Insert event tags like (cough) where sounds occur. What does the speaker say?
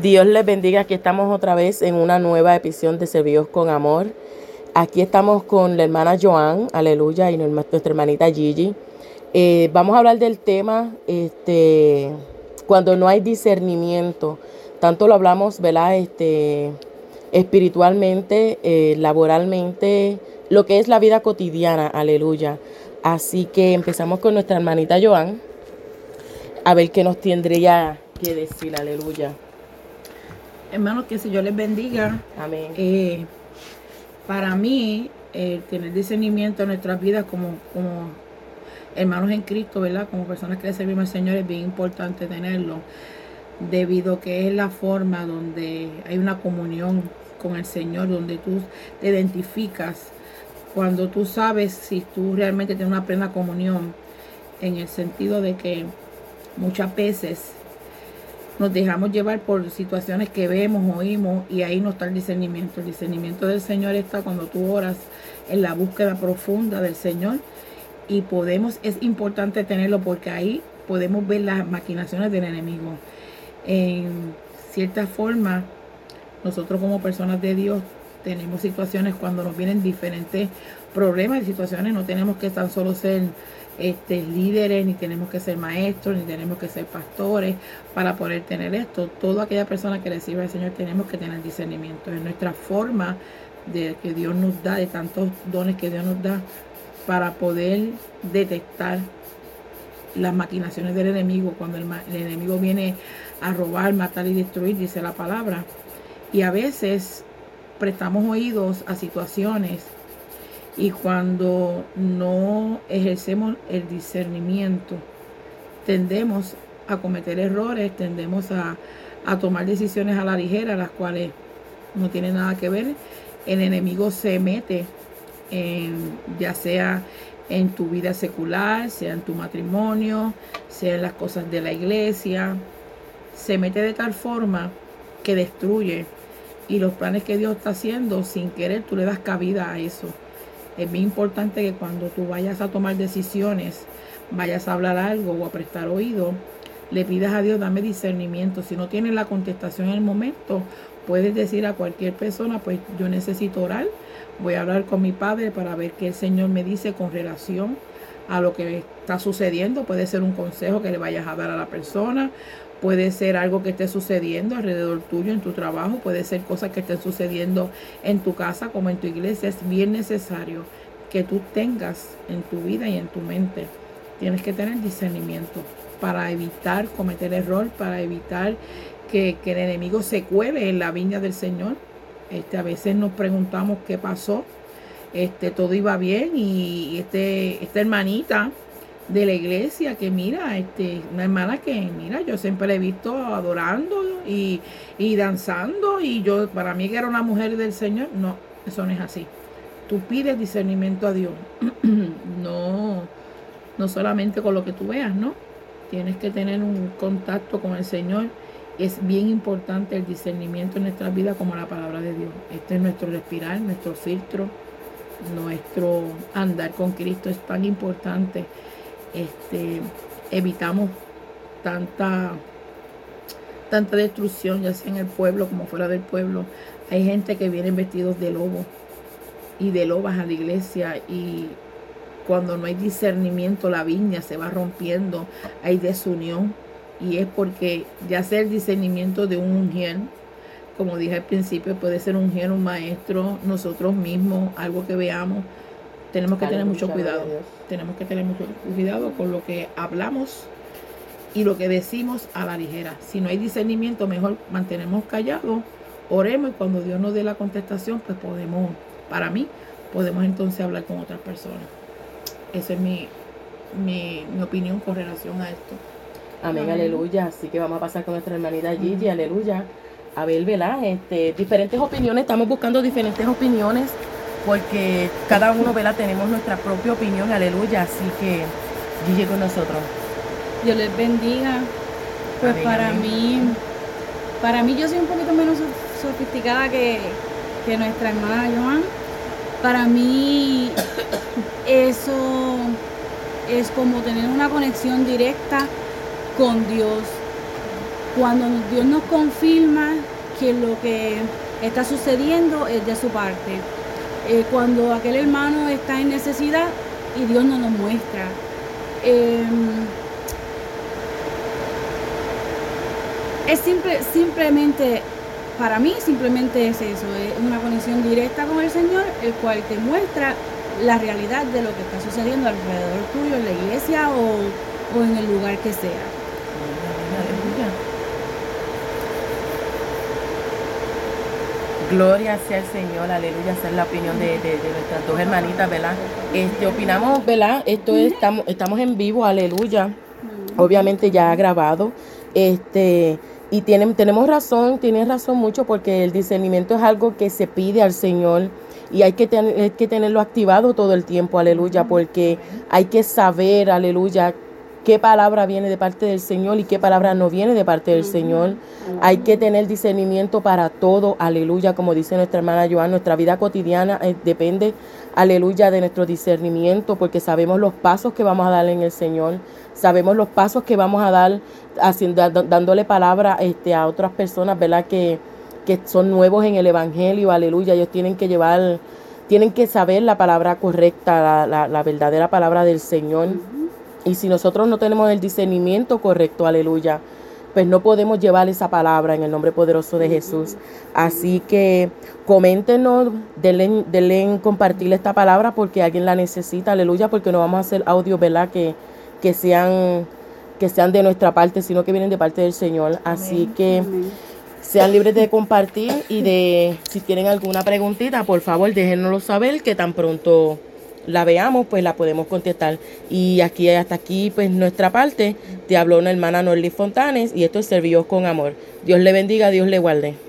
Dios les bendiga. Aquí estamos otra vez en una nueva edición de Servidos con Amor. Aquí estamos con la hermana Joan, aleluya, y nuestra hermanita Gigi. Eh, vamos a hablar del tema este, cuando no hay discernimiento. Tanto lo hablamos, ¿verdad? Este, espiritualmente, eh, laboralmente, lo que es la vida cotidiana, aleluya. Así que empezamos con nuestra hermanita Joan, a ver qué nos tendría que decir, aleluya. Hermanos, que si yo les bendiga. Amén. Eh, para mí, tener discernimiento en nuestras vidas como, como hermanos en Cristo, ¿verdad? Como personas que le servimos al Señor, es bien importante tenerlo, debido a que es la forma donde hay una comunión con el Señor, donde tú te identificas, cuando tú sabes si tú realmente tienes una plena comunión, en el sentido de que muchas veces nos dejamos llevar por situaciones que vemos, oímos y ahí no está el discernimiento. El discernimiento del Señor está cuando tú oras en la búsqueda profunda del Señor y podemos, es importante tenerlo porque ahí podemos ver las maquinaciones del enemigo. En cierta forma, nosotros como personas de Dios tenemos situaciones cuando nos vienen diferentes problemas y situaciones, no tenemos que tan solo ser este, líderes, ni tenemos que ser maestros, ni tenemos que ser pastores para poder tener esto. Toda aquella persona que recibe al Señor tenemos que tener discernimiento. En nuestra forma de que Dios nos da, de tantos dones que Dios nos da, para poder detectar las maquinaciones del enemigo cuando el, el, enemigo viene a robar, matar y destruir, dice la palabra. Y a veces prestamos oídos a situaciones y cuando no ejercemos el discernimiento, tendemos a cometer errores, tendemos a, tomar decisiones a la ligera, las cuales no tienen nada que ver. El enemigo se mete en, ya sea en tu vida secular, sea en tu matrimonio, sea en las cosas de la iglesia. Se mete de tal forma que destruye y los planes que Dios está haciendo sin querer tú le das cabida a eso. Es bien importante que cuando tú vayas a tomar decisiones, vayas a hablar algo o a prestar oído, le pidas a Dios, dame discernimiento. Si no tienes la contestación en el momento, puedes decir a cualquier persona, pues yo necesito orar, voy a hablar con mi padre para ver qué el Señor me dice con relación a lo que está sucediendo. Puede ser un consejo que le vayas a dar a la persona, puede ser algo que esté sucediendo alrededor tuyo en tu trabajo, puede ser cosas que estén sucediendo en tu casa como en tu iglesia. Es bien necesario que tú tengas en tu vida y en tu mente. Tienes que tener discernimiento para evitar cometer error, para evitar que, el enemigo se cueve en la viña del Señor. Este, a veces nos preguntamos qué pasó. Este, todo iba bien y este, esta hermanita de la iglesia que mira, este, una hermana que mira, yo siempre la he visto adorando y, y danzando y yo para mí que era una mujer del Señor, no, eso no es así. Tú pides discernimiento a Dios, (clears throat) no, no solamente con lo que tú veas, ¿no? Tienes que tener un contacto con el Señor. Es bien importante el discernimiento en nuestra vida como la palabra de Dios. Este es nuestro respirar, nuestro filtro, nuestro andar con Cristo es tan importante este, evitamos tanta, tanta destrucción, ya sea en el pueblo como fuera del pueblo. Hay gente que viene vestidos de lobo y de lobas a la iglesia y cuando no hay discernimiento la viña se va rompiendo, hay desunión y es porque ya sea el discernimiento de un mujer, como dije al principio, puede ser un un maestro, nosotros mismos, algo que veamos, tenemos que tener mucho cuidado. Tenemos que tener mucho cuidado con lo que hablamos y lo que decimos a la ligera. Si no hay discernimiento, mejor mantenemos callados, oremos y cuando Dios nos dé la contestación, pues podemos, para mí, podemos entonces hablar con otras personas. Esa es mi, mi, opinión con relación a esto. Amén, aleluya. Así que vamos a pasar con nuestra hermanita Gigi, aleluya. A ver, ¿verdad? Este, diferentes opiniones, estamos buscando diferentes opiniones porque cada uno, ¿verdad? Tenemos nuestra propia opinión, aleluya, así que Gigi con nosotros. Dios les bendiga. Pues para mí, para mí yo soy un poquito menos sofisticada que, que nuestra hermana Joan. Para mí eso es como tener una conexión directa con Dios. cuando Dios nos confirma que lo que está sucediendo es de su parte. Eh, cuando aquel hermano está en necesidad y Dios no nos muestra. Em, es simple, simplemente, para mí simplemente es eso, es una conexión directa con el Señor, el cual te muestra la realidad de lo que está sucediendo alrededor tuyo, en la iglesia o, o en el lugar que sea. Gloria sea el Señor, aleluya, esa es la opinión de, nuestras dos hermanitas, ¿verdad? Este, opinamos, ¿verdad? Esto es, estamos, estamos en vivo, aleluya. Obviamente ya ha grabado. Este, y tienen, tenemos razón, tienen razón mucho porque el discernimiento es algo que se pide al Señor y hay que, hay que tenerlo activado todo el tiempo, aleluya, porque hay que saber, aleluya, qué palabra viene de parte del Señor y qué palabra no viene de parte del Señor. Hay que tener discernimiento para todo, aleluya, como dice nuestra hermana Joan, nuestra vida cotidiana eh, depende, aleluya, de nuestro discernimiento, porque sabemos los pasos que vamos a dar en el Señor, sabemos los pasos que vamos a dar haciendo, dándole palabra este, a otras personas, ¿verdad? Que, que son nuevos en el Evangelio, aleluya, ellos tienen que llevar, tienen que saber la palabra correcta, la, la verdadera palabra del Señor. Y si nosotros no tenemos el discernimiento correcto, aleluya, pues no podemos llevar esa palabra en el nombre poderoso de Jesús. Así que coméntenos, denle, denle compartir esta palabra porque alguien la necesita, aleluya, porque no vamos a hacer audios, ¿verdad? Que, que sean que sean de nuestra parte, sino que vienen de parte del Señor. Así que sean libres de compartir y de, si tienen alguna preguntita, por favor, déjenoslo saber que tan pronto la veamos, pues la podemos contestar. Y aquí, hasta aquí, pues nuestra parte, te habló una hermana Norly Fontanes y esto es Servidos con Amor. Dios le bendiga, Dios le guarde.